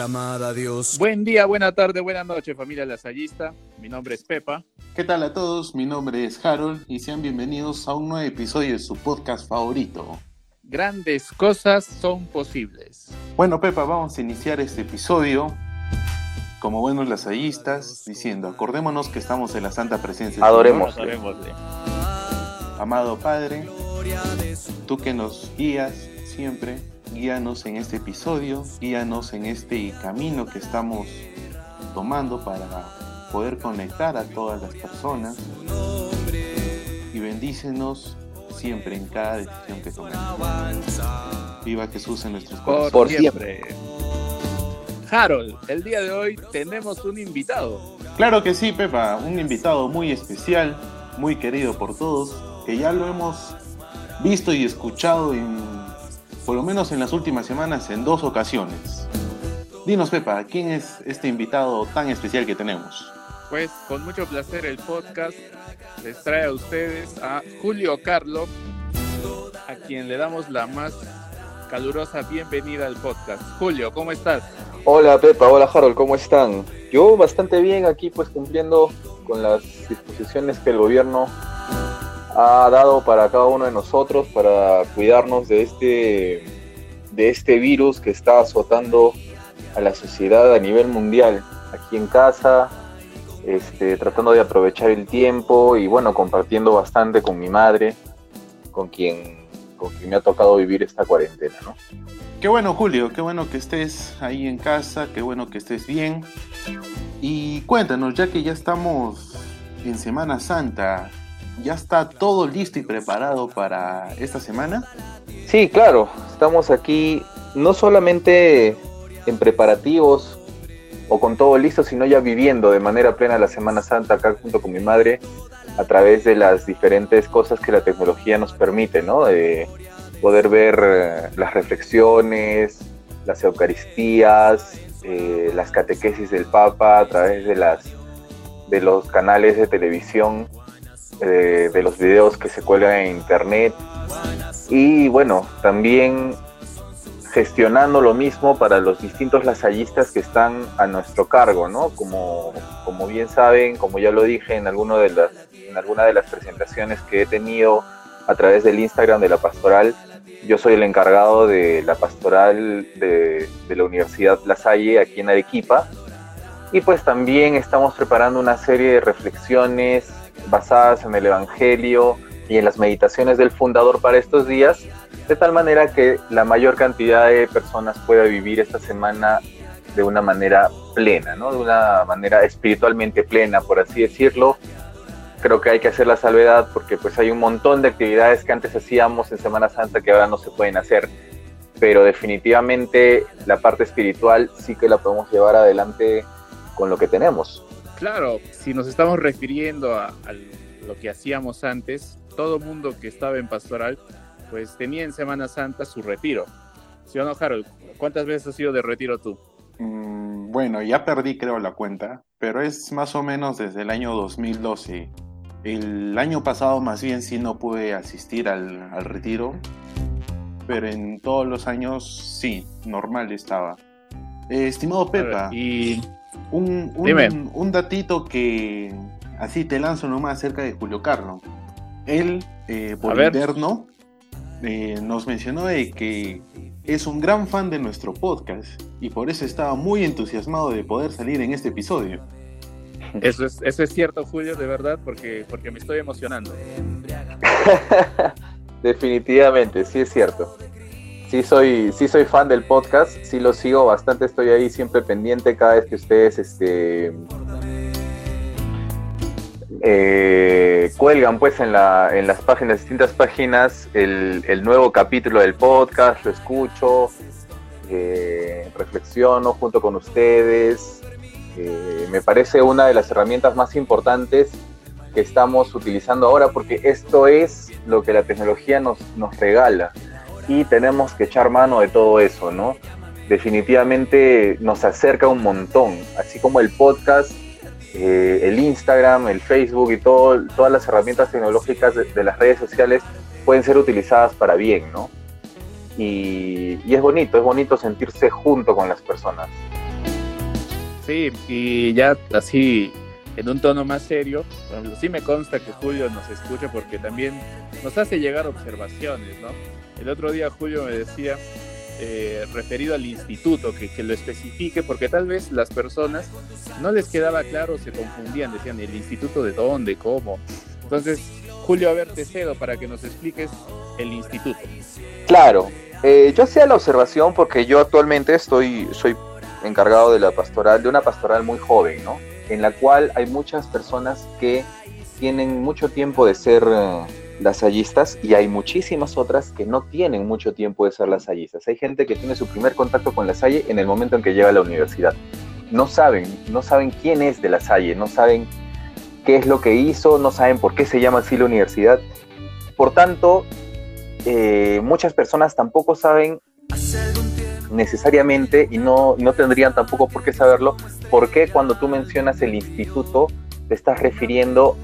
aclamada Dios. Buen día, buena tarde, buena noche, familia lasallista. Mi nombre es Pepa. ¿Qué tal a todos? Mi nombre es Harold y sean bienvenidos a un nuevo episodio de su podcast favorito. Grandes cosas son posibles. Bueno, Pepa, vamos a iniciar este episodio como buenos lasallistas diciendo, acordémonos que estamos en la santa presencia. Adoremos. Amado Padre, tú que nos guías siempre, guíanos en este episodio, guíanos en este camino que estamos tomando para poder conectar a todas las personas y bendícenos siempre en cada decisión que tomemos. Viva Jesús en nuestros corazones. Por siempre. Harold, el día de hoy tenemos un invitado. Claro que sí, Pepa, un invitado muy especial, muy querido por todos, que ya lo hemos visto y escuchado en, por lo menos en las últimas semanas en dos ocasiones. Dinos, Pepa, ¿quién es este invitado tan especial que tenemos? Pues con mucho placer el podcast les trae a ustedes a Julio Carlo, a quien le damos la más calurosa bienvenida al podcast. Julio, ¿cómo estás? Hola Pepa, hola Harold, ¿cómo están? Yo bastante bien aquí pues cumpliendo con las disposiciones que el gobierno ha dado para cada uno de nosotros para cuidarnos de este, de este virus que está azotando a la sociedad a nivel mundial. Aquí en casa, este, tratando de aprovechar el tiempo y bueno, compartiendo bastante con mi madre, con quien, con quien me ha tocado vivir esta cuarentena, ¿no? Qué bueno, Julio, qué bueno que estés ahí en casa, qué bueno que estés bien. Y cuéntanos, ya que ya estamos en Semana Santa, ¿ya está todo listo y preparado para esta semana? Sí, claro, estamos aquí no solamente en preparativos o con todo listo, sino ya viviendo de manera plena la Semana Santa acá junto con mi madre a través de las diferentes cosas que la tecnología nos permite, ¿no? De poder ver eh, las reflexiones, las Eucaristías, eh, las catequesis del Papa a través de, las, de los canales de televisión, eh, de los videos que se cuelgan en Internet. Y bueno, también gestionando lo mismo para los distintos lasallistas que están a nuestro cargo, ¿no? Como, como bien saben, como ya lo dije en, alguno de las, en alguna de las presentaciones que he tenido a través del Instagram de la pastoral, yo soy el encargado de la pastoral de, de, la Universidad La Salle aquí en Arequipa. Y pues también estamos preparando una serie de reflexiones basadas en el Evangelio y en las meditaciones del fundador para estos días, de tal manera que la mayor cantidad de personas pueda vivir esta semana de una manera plena, ¿no? de una manera espiritualmente plena, por así decirlo, creo que hay que hacer la salvedad porque pues hay un montón de actividades que antes hacíamos en Semana Santa que ahora no se pueden hacer, pero definitivamente la parte espiritual sí que la podemos llevar adelante con lo que tenemos. Claro, si nos estamos refiriendo a, a lo que hacíamos antes, todo mundo que estaba en pastoral pues tenía en Semana Santa su retiro. ¿Sí o no, Harold? ¿Cuántas veces has ido de retiro tú? Mm, bueno, ya perdí creo la cuenta, pero es más o menos desde el año 2012 el año pasado más bien sí no pude asistir al, al retiro, pero en todos los años sí, normal estaba. Eh, estimado Pepa, y un, un, un, datito que así te lanzo nomás acerca de Julio Carlos. Él, eh, por interno, eh, nos mencionó de que es un gran fan de nuestro podcast y por eso estaba muy entusiasmado de poder salir en este episodio. Eso es, eso es cierto, Julio, de verdad, porque, porque me estoy emocionando. Definitivamente, sí es cierto. Sí soy, sí soy fan del podcast, sí lo sigo bastante, estoy ahí siempre pendiente cada vez que ustedes este, eh, cuelgan pues en, la, en las páginas, distintas páginas, el, nuevo capítulo del podcast, lo escucho, eh, reflexiono junto con ustedes, eh, me parece una de las herramientas más importantes que estamos utilizando ahora porque esto es lo que la tecnología nos, nos regala y tenemos que echar mano de todo eso, ¿no? Definitivamente nos acerca un montón, así como el podcast, eh, el Instagram, el Facebook y todo, todas las herramientas tecnológicas de, de, las redes sociales pueden ser utilizadas para bien, ¿no? y, es bonito, es bonito sentirse junto con las personas. Sí, y ya así en un tono más serio, sí me consta que Julio nos escucha porque también nos hace llegar observaciones, ¿no? El otro día Julio me decía, eh, referido al instituto, que, lo especifique, porque tal vez las personas no les quedaba claro, se confundían, decían, ¿el instituto de dónde, cómo? Entonces, Julio, a ver, te cedo para que nos expliques el instituto. Claro, eh, yo hacía la observación porque yo actualmente estoy, soy encargado de la pastoral, de una pastoral muy joven, ¿no? En la cual hay muchas personas que tienen mucho tiempo de ser eh, lasallistas y hay muchísimas otras que no tienen mucho tiempo de ser lasallistas. Hay gente que tiene su primer contacto con la Salle en el momento en que llega a la universidad. No saben, no saben quién es de la Salle, no saben qué es lo que hizo, no saben por qué se llama así la universidad. Por tanto, eh, muchas personas tampoco saben necesariamente y no, no tendrían tampoco por qué saberlo, por qué cuando tú mencionas el instituto te estás refiriendo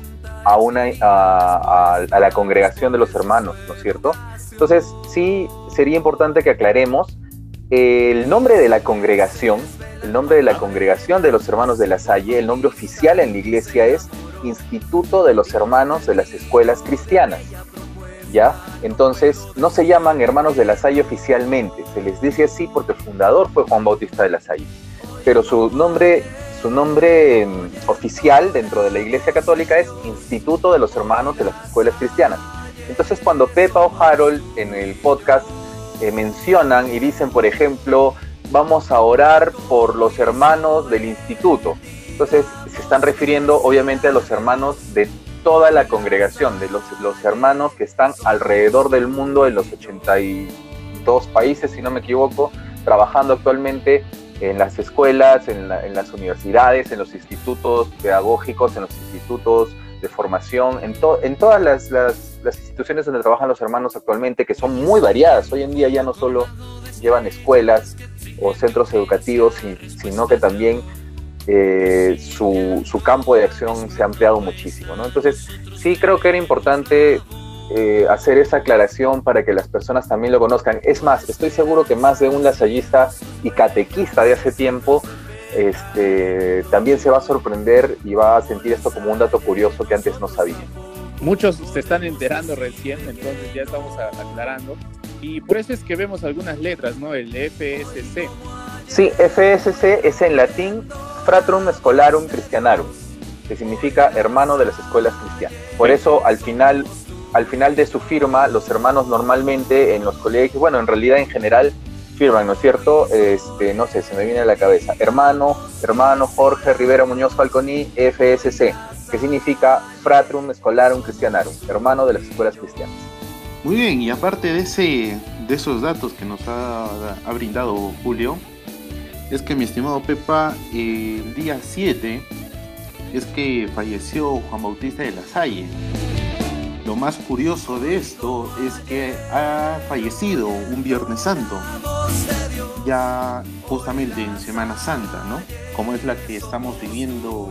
a, la congregación de los hermanos, ¿no es cierto? Entonces, sí sería importante que aclaremos el nombre de la congregación, el nombre de la congregación de los hermanos de la Salle, el nombre oficial en la iglesia es Instituto de los Hermanos de las Escuelas Cristianas. ¿ya? Entonces, no se llaman hermanos de la Salle oficialmente, se les dice así porque el fundador fue Juan Bautista de la Salle, pero su nombre, su nombre mm, oficial dentro de la Iglesia Católica es Instituto de los Hermanos de las Escuelas Cristianas. Entonces, cuando Pepa o Harold en el podcast eh, mencionan y dicen, por ejemplo, vamos a orar por los hermanos del instituto. Entonces se están refiriendo obviamente a los hermanos de toda la congregación, de los, los hermanos que están alrededor del mundo en los 82 países, si no me equivoco, trabajando actualmente en las escuelas, en, las universidades, en los institutos pedagógicos, en los institutos de formación, en, en todas las, las, las, instituciones donde trabajan los hermanos actualmente, que son muy variadas. Hoy en día ya no solo llevan escuelas o centros educativos, sino que también eh, su, su, campo de acción se ha ampliado muchísimo. ¿no? Entonces, sí creo que era importante eh, hacer esa aclaración para que las personas también lo conozcan. Es más, estoy seguro que más de un lasallista y catequista de hace tiempo este, también se va a sorprender y va a sentir esto como un dato curioso que antes no sabía. Muchos se están enterando recién, entonces ya estamos aclarando. Y por eso es que vemos algunas letras, ¿no? El FSC. Sí, FSC es en latín Fratrum Scholarum Christianarum, que significa hermano de las escuelas cristianas. Por eso al final, al final de su firma, los hermanos normalmente en los colegios, bueno, en realidad en general firman, ¿no es cierto? Este, no sé, se me viene a la cabeza. Hermano, hermano Jorge Rivera Muñoz Falconi, FSC, que significa Fratrum Scholarum Christianarum, hermano de las escuelas cristianas. Muy bien, y aparte de, ese, de esos datos que nos ha, ha brindado Julio, es que mi estimado Pepa, el día 7 es que falleció Juan Bautista de la Salle. Lo más curioso de esto es que ha fallecido un Viernes Santo, ya justamente en Semana Santa, ¿no? Como es la que estamos viviendo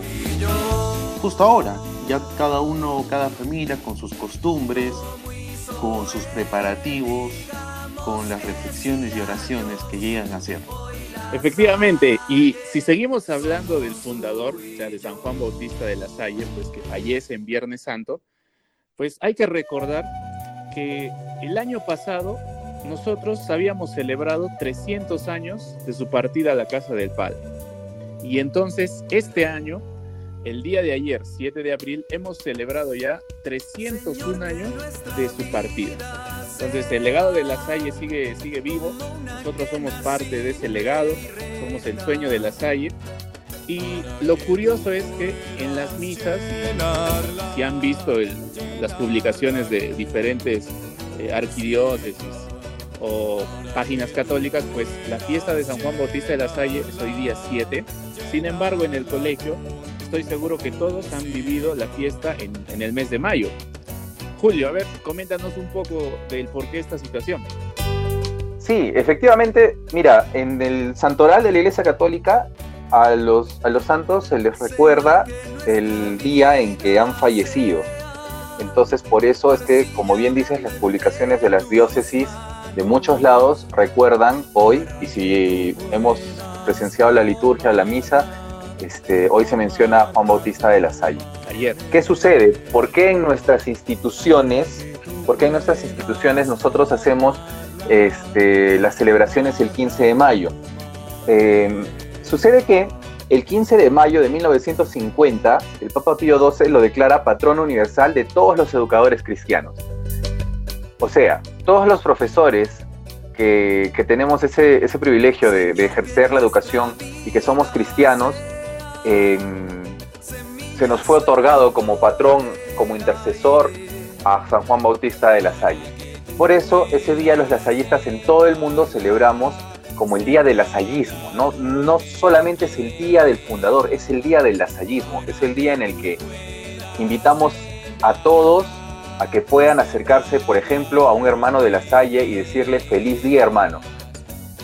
justo ahora. Ya cada uno, cada familia con sus costumbres, con sus preparativos, con las reflexiones y oraciones que llegan a hacer. Efectivamente, y si seguimos hablando del fundador, o sea, de San Juan Bautista de la Salle, pues que fallece en Viernes Santo, pues hay que recordar que el año pasado nosotros habíamos celebrado 300 años de su partida a la casa del Padre. Y entonces, este año, el día de ayer, 7 de abril, hemos celebrado ya 301 años de su partida. Entonces el legado de la Salle sigue, sigue vivo, nosotros somos parte de ese legado, somos el sueño de la Salle. Y lo curioso es que en las misas, si han visto las publicaciones de diferentes eh, arquidiócesis o páginas católicas, pues la fiesta de San Juan Bautista de la Salle es hoy día 7. Sin embargo, en el colegio estoy seguro que todos han vivido la fiesta en, en el mes de mayo. Julio, a ver, coméntanos un poco del por qué esta situación. Sí, efectivamente, mira, en el santoral de la Iglesia Católica a los, a los santos se les recuerda el día en que han fallecido. Entonces, por eso es que, como bien dices, las publicaciones de las diócesis de muchos lados recuerdan hoy, y si hemos presenciado la liturgia, la misa, este, hoy se menciona a Juan Bautista de la Salle. Ayer. ¿Qué sucede? ¿Por qué en nuestras instituciones, por en nuestras instituciones nosotros hacemos este, las celebraciones el 15 de mayo? Eh, sucede que el 15 de mayo de 1950, el Papa Pío XII lo declara patrón universal de todos los educadores cristianos. O sea, todos los profesores que, tenemos ese, privilegio de, ejercer la educación y que somos cristianos, se nos fue otorgado como patrón, como intercesor a San Juan Bautista de la Salle. Por eso, ese día los lasallistas en todo el mundo celebramos como el día del lasallismo. ¿no? no solamente es el día del fundador, es el día del lasallismo, es el día en el que invitamos a todos a que puedan acercarse, por ejemplo, a un hermano de la Salle y decirle feliz día hermano.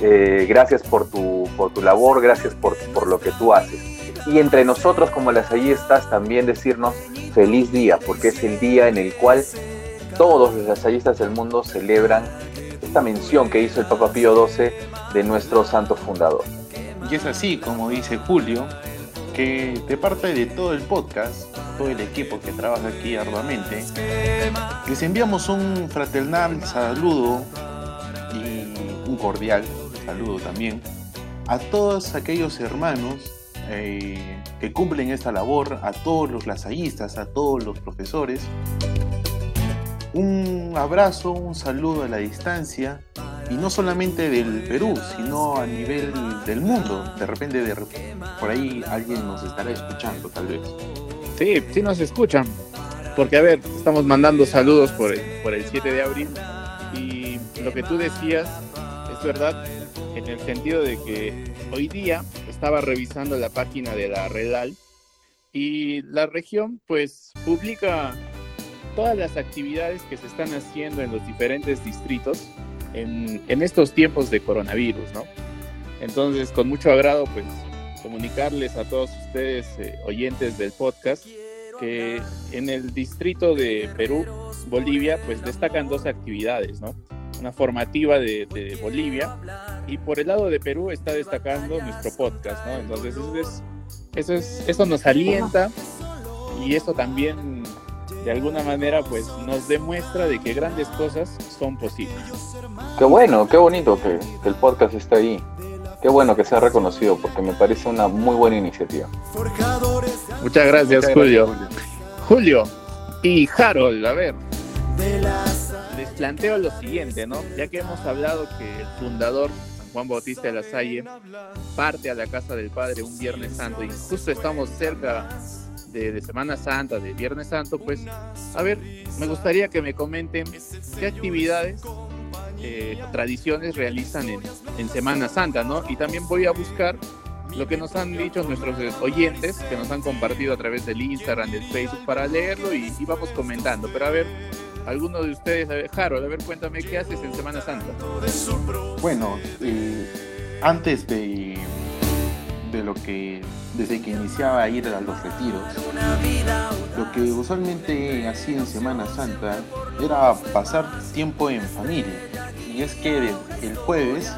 Eh, gracias por tu, por tu labor, gracias por, por lo que tú haces. Y entre nosotros como lasallistas también decirnos feliz día, porque es el día en el cual todos los lasallistas del mundo celebran esta mención que hizo el Papa Pío XII de nuestro santo fundador. Y es así, como dice Julio, que de parte de todo el podcast, todo el equipo que trabaja aquí arduamente, les enviamos un fraternal saludo y un cordial saludo también a todos aquellos hermanos eh, que cumplen esta labor, a todos los lasallistas, a todos los profesores. Un abrazo, un saludo a la distancia y no solamente del Perú, sino a nivel del mundo. De repente, por ahí alguien nos estará escuchando, tal vez. Sí, sí nos escuchan. Porque, a ver, estamos mandando saludos por por el 7 de abril y lo que tú decías es verdad en el sentido de que hoy día estaba revisando la página de la Redal y la región pues publica todas las actividades que se están haciendo en los diferentes distritos en, estos tiempos de coronavirus, ¿no? Entonces, con mucho agrado, pues, comunicarles a todos ustedes, eh, oyentes del podcast, que en el distrito de Perú, Bolivia, pues destacan dos actividades, ¿no? Una formativa de, Bolivia y por el lado de Perú está destacando nuestro podcast, ¿no? Entonces, eso, es, eso, es, eso nos alienta y eso también de alguna manera pues nos demuestra de que grandes cosas son posibles. Qué bueno, qué bonito que, el podcast está ahí. Qué bueno que sea reconocido porque me parece una muy buena iniciativa. Muchas gracias, Julio. Julio. y Harold, a ver. Les planteo lo siguiente, ¿no? Ya que hemos hablado que el fundador Juan Bautista de la Salle parte a la casa del Padre un Viernes Santo y justo estamos cerca de, Semana Santa, de Viernes Santo, pues, a ver, me gustaría que me comenten qué actividades, eh, tradiciones realizan en, en, Semana Santa, ¿no? Y también voy a buscar lo que nos han dicho nuestros oyentes, que nos han compartido a través del Instagram, del Facebook, para leerlo y, vamos comentando. Pero a ver, alguno de ustedes, a ver, Harold, a ver, cuéntame qué haces en Semana Santa. Bueno, eh, antes de de lo que desde que iniciaba a ir a los retiros. Lo que usualmente hacía en Semana Santa era pasar tiempo en familia. Y es que el, jueves,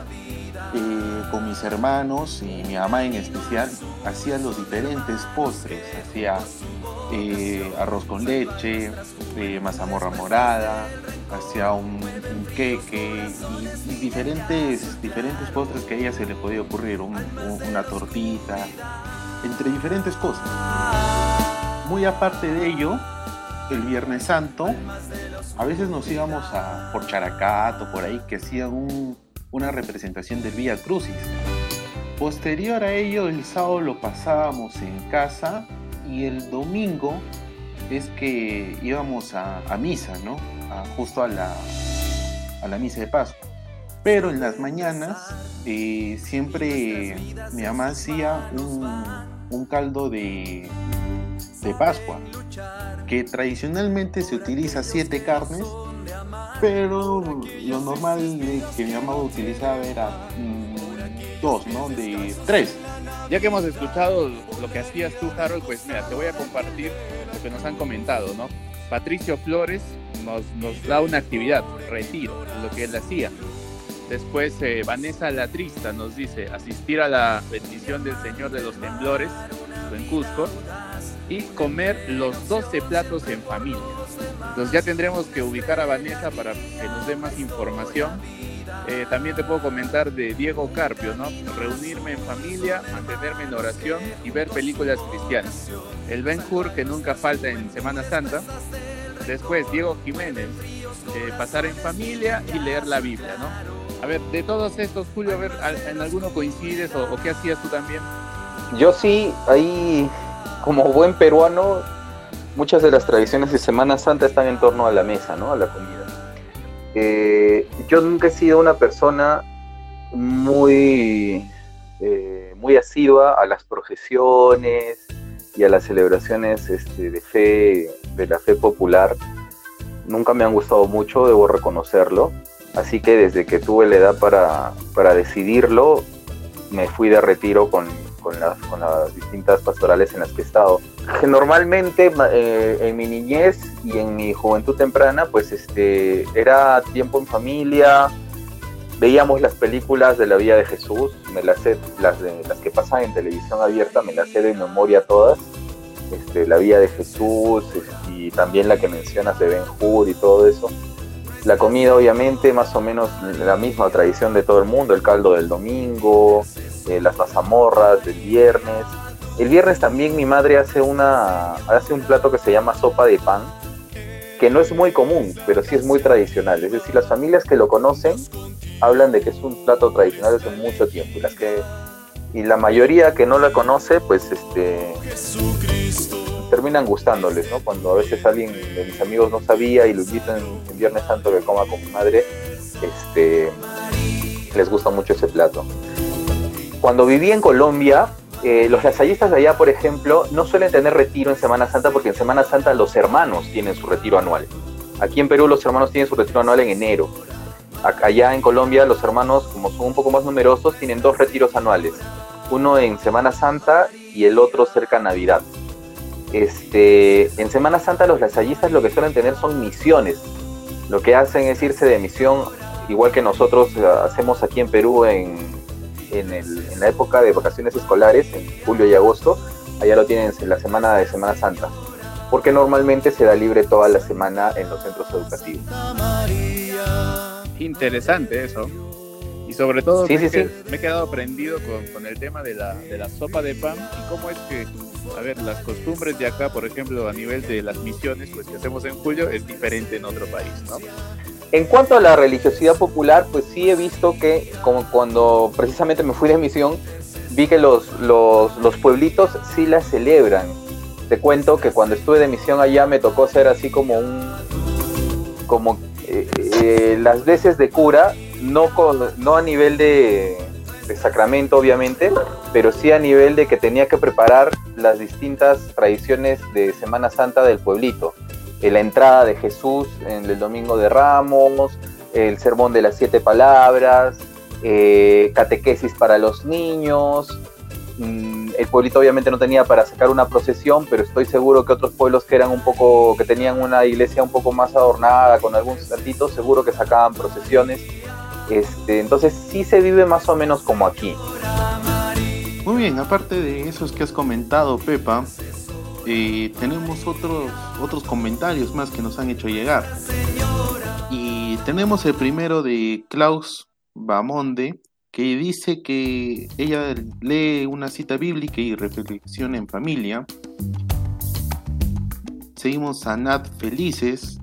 eh, con mis hermanos y mi mamá en especial, hacía los diferentes postres. Hacía eh, arroz con leche, eh, mazamorra morada, hacía un, queque y, diferentes, diferentes postres que a ella se le podía ocurrir, una tortita, entre diferentes cosas. Muy aparte de ello, el Viernes Santo, a veces nos íbamos a por Characato, por ahí, que hacían una representación del Vía Crucis. Posterior a ello, el sábado lo pasábamos en casa y el domingo es que íbamos a, misa, ¿no? justo a la, a la misa de Pascua. Pero en las mañanas eh, siempre mi mamá hacía un, caldo de, de Pascua, que tradicionalmente se utiliza siete carnes, pero lo normal que mi mamá utilizaba era mm, dos, ¿no? De tres. Ya que hemos escuchado lo que hacías tú, Harold, pues mira, te voy a compartir lo que nos han comentado, ¿no? Patricio Flores nos, nos da una actividad, retiro, lo que él hacía. Después eh, Vanessa Latrista nos dice asistir a la bendición del Señor de los Temblores en Cusco y comer los 12 platos en familia. Entonces ya tendremos que ubicar a Vanessa para que nos dé más información. Eh, también te puedo comentar de Diego Carpio, ¿no? Reunirme en familia, mantenerme en oración y ver películas cristianas. El Ben Hur que nunca falta en Semana Santa. Después Diego Jiménez, eh, pasar en familia y leer la Biblia, ¿no? A ver, de todos estos, Julio, a ver, ¿en alguno coincides o, qué hacías tú también? Yo sí, ahí como buen peruano, muchas de las tradiciones de Semana Santa están en torno a la mesa, ¿no? A la comida. Eh, yo nunca he sido una persona muy, eh, muy asidua a las procesiones y a las celebraciones este, de fe, de la fe popular. Nunca me han gustado mucho, debo reconocerlo. Así que desde que tuve la edad para, para decidirlo, me fui de retiro con, con las, con las distintas pastorales en las que he estado. Normalmente eh, en mi niñez y en mi juventud temprana, pues este, era tiempo en familia, veíamos las películas de la vida de Jesús, me las sé, las, de, las que pasan en televisión abierta, me las sé de memoria todas. Este, la vida de Jesús y también la que mencionas de Ben Hur y todo eso. La comida, obviamente, más o menos la misma tradición de todo el mundo, el caldo del domingo, eh, las mazamorras del viernes. El viernes también mi madre hace, una, hace un plato que se llama sopa de pan, que no es muy común, pero sí es muy tradicional. Es decir, las familias que lo conocen hablan de que es un plato tradicional desde mucho tiempo. Y, las que, y la mayoría que no la conoce, pues este, terminan gustándoles, ¿no? Cuando a veces alguien de mis amigos no sabía y lo invitan en Viernes Santo que coma con mi madre, este, les gusta mucho ese plato cuando viví en Colombia, eh, los lasallistas de allá, por ejemplo, no suelen tener retiro en Semana Santa porque en Semana Santa los hermanos tienen su retiro anual. Aquí en Perú los hermanos tienen su retiro anual en enero. Allá en Colombia los hermanos, como son un poco más numerosos, tienen dos retiros anuales. Uno en Semana Santa y el otro cerca Navidad. Este, en Semana Santa los lasallistas lo que suelen tener son misiones. Lo que hacen es irse de misión, igual que nosotros eh, hacemos aquí en Perú en, en, la época de vacaciones escolares, en julio y agosto, allá lo tienen en la semana de Semana Santa, porque normalmente se da libre toda la semana en los centros educativos. Interesante eso. Y sobre todo me, he quedado aprendido con, el tema de la, de la sopa de pan y cómo es que, a ver, las costumbres de acá, por ejemplo, a nivel de las misiones, pues que hacemos en julio, es diferente en otro país, ¿no? En cuanto a la religiosidad popular, pues sí he visto que como cuando precisamente me fui de misión, vi que los, los, pueblitos sí la celebran. Te cuento que cuando estuve de misión allá me tocó ser así como un... como eh, eh, las veces de cura, no, no a nivel de, sacramento obviamente, pero sí a nivel de que tenía que preparar las distintas tradiciones de Semana Santa del pueblito la entrada de Jesús en el Domingo de Ramos, el sermón de las siete palabras, eh, catequesis para los niños. Mm, el pueblito obviamente no tenía para sacar una procesión, pero estoy seguro que otros pueblos que eran un poco, que tenían una iglesia un poco más adornada con algún santitos, seguro que sacaban procesiones. Este, entonces sí se vive más o menos como aquí. Muy bien, aparte de esos que has comentado, Pepa, eh, tenemos otros, otros comentarios más que nos han hecho llegar. Y tenemos el primero de Klaus Bamonde, que dice que ella lee una cita bíblica y reflexión en familia. Seguimos a Nat Felices,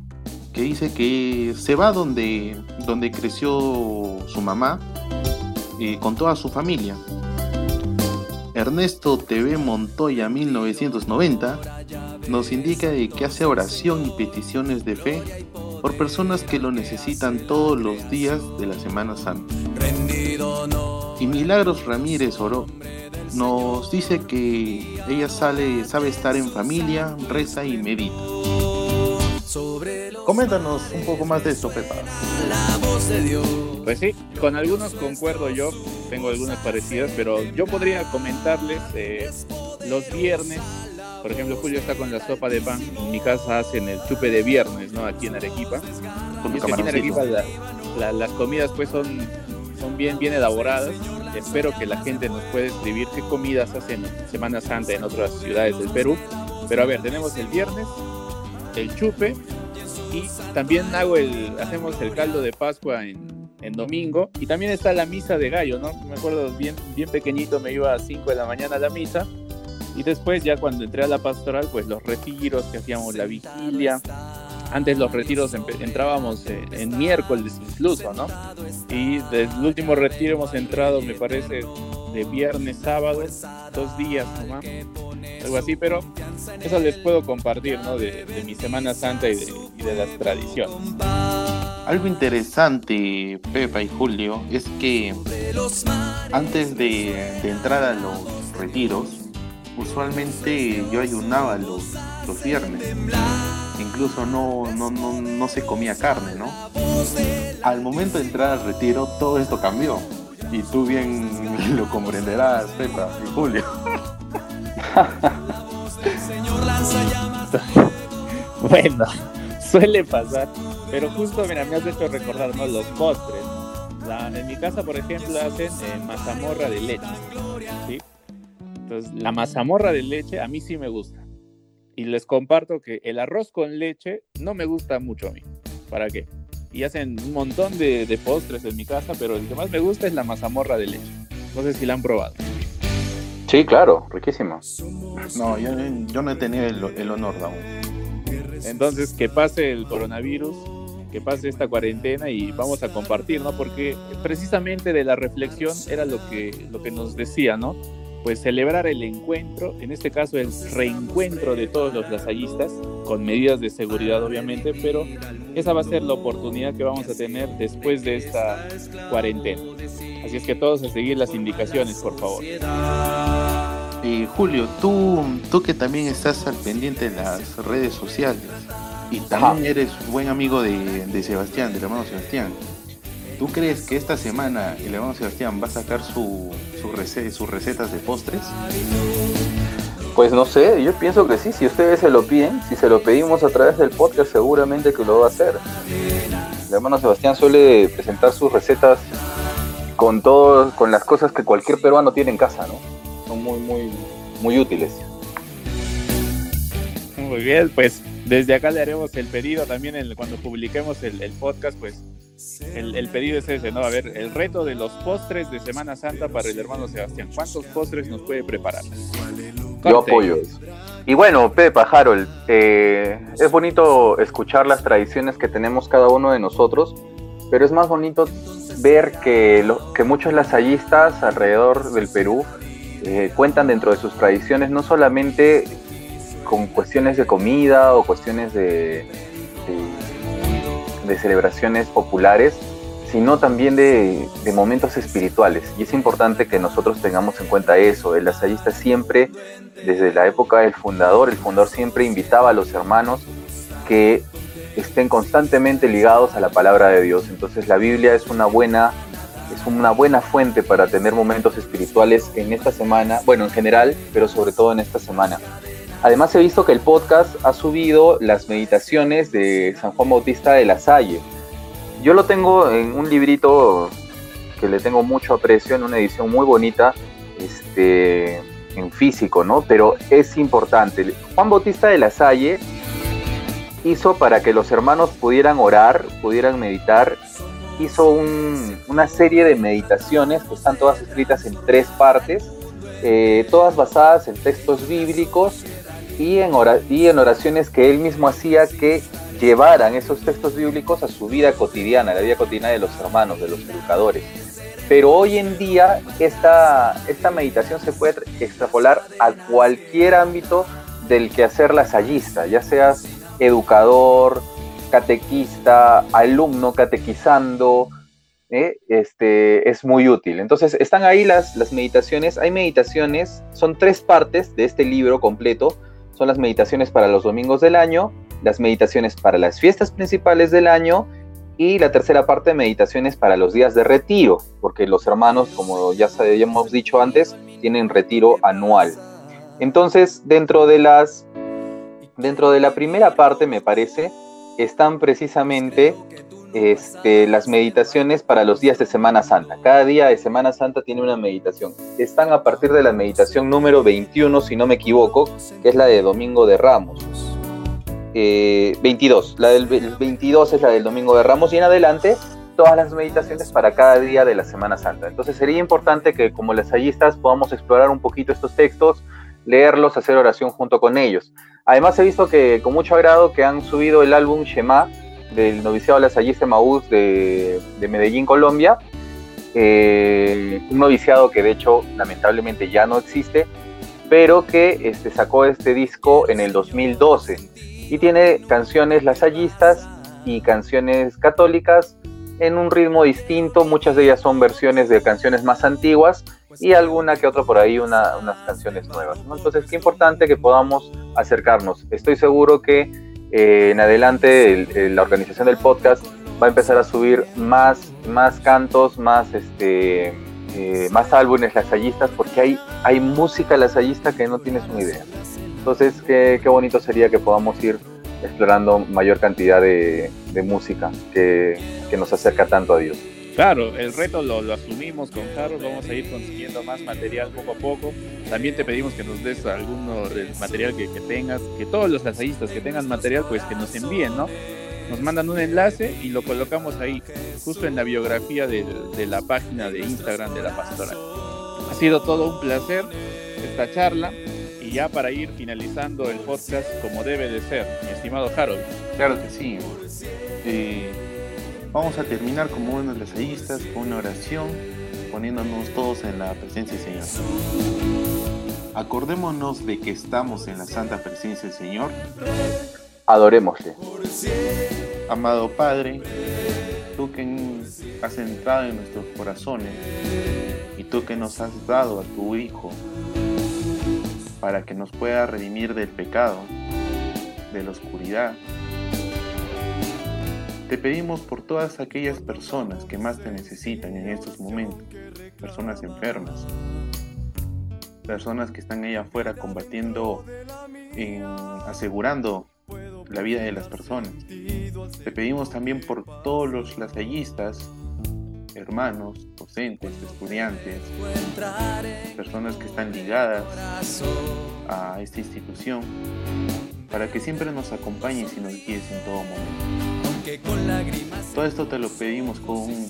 que dice que se va donde, donde creció su mamá eh, con toda su familia. Ernesto TV Montoya 1990 nos indica que hace oración y peticiones de fe por personas que lo necesitan todos los días de la Semana Santa. Y Milagros Ramírez Oro nos dice que ella sale, sabe estar en familia, reza y medita. Coméntanos un poco más de esto, Pepa. Pues sí, con algunos concuerdo yo, tengo algunas parecidas, pero yo podría comentarles eh, los viernes, por ejemplo, Julio está con la sopa de pan, en mi casa hacen el chupe de viernes, ¿no? Aquí en Arequipa. Con y aquí en Arequipa las comidas pues son son bien, bien elaboradas. Espero que la gente nos pueda escribir qué comidas hacen Semana Santa en otras ciudades del Perú. Pero a ver, tenemos el viernes el chupe y también hago el, hacemos el caldo de Pascua en, en domingo y también está la misa de gallo, ¿no? Me acuerdo bien, bien pequeñito, me iba a 5 de la mañana a la misa y después ya cuando entré a la pastoral, pues los retiros que hacíamos la vigilia. Antes los retiros entrábamos en, miércoles incluso, ¿no? Y desde el último retiro hemos entrado, me parece, de viernes, sábado, dos días nomás, algo así, pero eso les puedo compartir, ¿no? De, mi Semana Santa y de, y de las tradiciones. Algo interesante, Pepa y Julio, es que antes de, entrar a los retiros, usualmente yo ayunaba los viernes. Incluso no, no, no, no se comía carne, ¿no? Al momento de entrar al retiro, todo esto cambió. Y tú bien lo comprenderás, Pepa y Julio. bueno, suele pasar. Pero justo, mira, me has hecho recordar, ¿no? Los postres. en mi casa, por ejemplo, hacen eh, mazamorra de leche. ¿sí? Entonces, la mazamorra de leche a mí sí me gusta. Y les comparto que el arroz con leche no me gusta mucho a mí. ¿Para qué? Y hacen un montón de, postres en mi casa, pero el que más me gusta es la mazamorra de leche. No sé si la han probado. Sí, claro, riquísimo. No, yo, no he tenido el, el honor aún. Entonces, que pase el coronavirus, que pase esta cuarentena y vamos a compartir, ¿no? Porque precisamente de la reflexión era lo que, lo que nos decía, ¿no? Pues celebrar el encuentro, en este caso el reencuentro de todos los lasallistas, con medidas de seguridad obviamente, pero esa va a ser la oportunidad que vamos a tener después de esta cuarentena. Así es que todos a seguir las indicaciones, por favor. Y Julio, tú, tú que también estás al pendiente de las redes sociales, y también eres buen amigo de, Sebastián, del hermano Sebastián. ¿Tú crees que esta semana el hermano Sebastián va a sacar su, sus recetas de postres? Pues no sé, yo pienso que sí, si ustedes se lo piden, si se lo pedimos a través del podcast, seguramente que lo va a hacer. El hermano Sebastián suele presentar sus recetas con todo, con las cosas que cualquier peruano tiene en casa, ¿no? Son muy, muy, muy útiles. Muy bien, pues desde acá le haremos el pedido también cuando publiquemos el, podcast, pues el, pedido es ese, ¿no? A ver, el reto de los postres de Semana Santa para el hermano Sebastián. ¿Cuántos postres nos puede preparar? Yo apoyo eso. Y bueno, Pepa, Harold, eh, es bonito escuchar las tradiciones que tenemos cada uno de nosotros, pero es más bonito ver que, lo, que muchos lasallistas alrededor del Perú eh, cuentan dentro de sus tradiciones no solamente con cuestiones de comida o cuestiones de, de, celebraciones populares, sino también de, momentos espirituales. Y es importante que nosotros tengamos en cuenta eso. El lasallista siempre, desde la época del fundador, el fundador siempre invitaba a los hermanos que estén constantemente ligados a la palabra de Dios. Entonces la Biblia es una buena es una buena fuente para tener momentos espirituales en esta semana, bueno, en general, pero sobre todo en esta semana. Además he visto que el podcast ha subido las meditaciones de San Juan Bautista de la Salle. Yo lo tengo en un librito que le tengo mucho aprecio, en una edición muy bonita, este, en físico, ¿no? Pero es importante. Juan Bautista de la Salle hizo para que los hermanos pudieran orar, pudieran meditar, hizo una serie de meditaciones que están todas escritas en tres partes, eh, todas basadas en textos bíblicos y en, y en oraciones que él mismo hacía que llevaran esos textos bíblicos a su vida cotidiana, la vida cotidiana de los hermanos, de los educadores. Pero hoy en día esta, esta meditación se puede extrapolar a cualquier ámbito del quehacer lasallista, ya seas educador, catequista, alumno catequizando, ¿eh? este, es muy útil. Entonces están ahí las, las meditaciones, hay meditaciones, son tres partes de este libro completo, son las meditaciones para los domingos del año, las meditaciones para las fiestas principales del año y la tercera parte de meditaciones para los días de retiro, porque los hermanos, como ya hemos dicho antes, tienen retiro anual. Entonces, dentro de las dentro de la primera parte, me parece, están precisamente este, las meditaciones para los días de Semana Santa. Cada día de Semana Santa tiene una meditación. Están a partir de la meditación número 21, si no me equivoco, que es la de Domingo de Ramos. 22, eh, la del 22 es la del Domingo de Ramos y en adelante todas las meditaciones para cada día de la Semana Santa. Entonces sería importante que como lasayistas podamos explorar un poquito estos textos, leerlos, hacer oración junto con ellos. Además he visto que con mucho agrado que han subido el álbum Shema del noviciado lasallista Maús de, de Medellín, Colombia. Eh, un noviciado que de hecho lamentablemente ya no existe, pero que este, sacó este disco en el 2012 y tiene canciones lasallistas y canciones católicas en un ritmo distinto, muchas de ellas son versiones de canciones más antiguas y alguna que otra por ahí unas canciones nuevas. Entonces, qué importante que podamos acercarnos. Estoy seguro que eh, en adelante la organización del podcast va a empezar a subir más, más cantos, más, este, eh, más álbumes lasallistas, porque hay, hay música lasallista que no tienes una idea. Entonces, qué, qué bonito sería que podamos ir explorando mayor cantidad de, música que, nos acerca tanto a Dios. Claro, el reto lo, asumimos con Harold, vamos a ir consiguiendo más material poco a poco. También te pedimos que nos des alguno del material que, tengas, que todos los ensayistas que tengan material, pues que nos envíen, ¿no? Nos mandan un enlace y lo colocamos ahí, justo en la biografía de, de la página de Instagram de la pastora. Ha sido todo un placer esta charla ya para ir finalizando el podcast como debe de ser, mi estimado Harold. Claro que sí. Eh, vamos a terminar como unos ensayistas con una oración, poniéndonos todos en la presencia del Señor. Acordémonos de que estamos en la santa presencia del Señor. Adorémosle. Amado Padre, tú que has entrado en nuestros corazones y tú que nos has dado a tu Hijo para que nos pueda redimir del pecado, de la oscuridad. Te pedimos por todas aquellas personas que más te necesitan en estos momentos, personas enfermas, personas que están ahí afuera combatiendo, asegurando la vida de las personas. Te pedimos también por todos los lasallistas hermanos, docentes, estudiantes, personas que están ligadas a esta institución, para que siempre nos acompañes y nos guíes en todo momento. Todo esto te lo pedimos con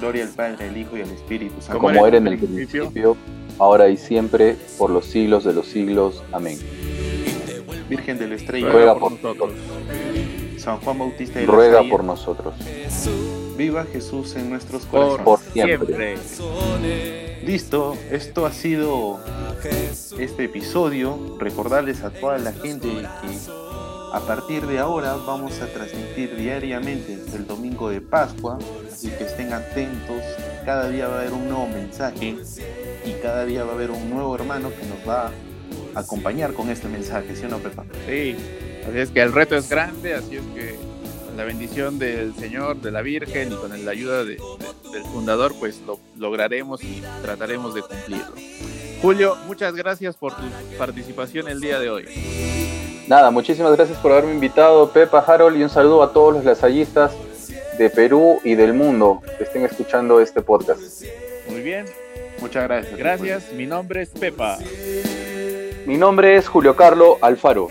gloria al Padre, al Hijo y al Espíritu Santo. Como era en el principio, ahora y siempre, por los siglos de los siglos. Amén. Virgen de la Estrella, ruega por nosotros. San Juan Bautista de ruega por nosotros. Viva Jesús en nuestros corazones. Por siempre. Listo, esto ha sido este episodio. Recordarles a toda la gente que a partir de ahora vamos a transmitir diariamente el domingo de Pascua, así que estén atentos. Cada día va a haber un nuevo mensaje y cada día va a haber un nuevo hermano que nos va a acompañar con este mensaje, ¿sí o no, Pepa? Sí, así es que el reto es grande, así es que la bendición del Señor, de la Virgen y con la ayuda del fundador, pues lo lograremos y trataremos de cumplirlo. Julio, muchas gracias por tu participación el día de hoy. Nada, muchísimas gracias por haberme invitado, Pepa, Harold, y un saludo a todos los lasallistas de Perú y del mundo que estén escuchando este podcast. Muy bien, muchas gracias. Gracias, mi nombre es Pepa. Mi nombre es Julio Carlo Alfaro.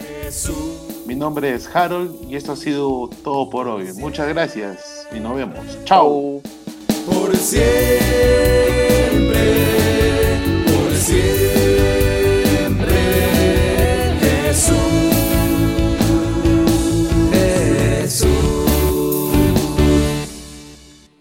Mi nombre es Harold y esto ha sido todo por hoy. Muchas gracias y nos vemos. Chao. Por siempre.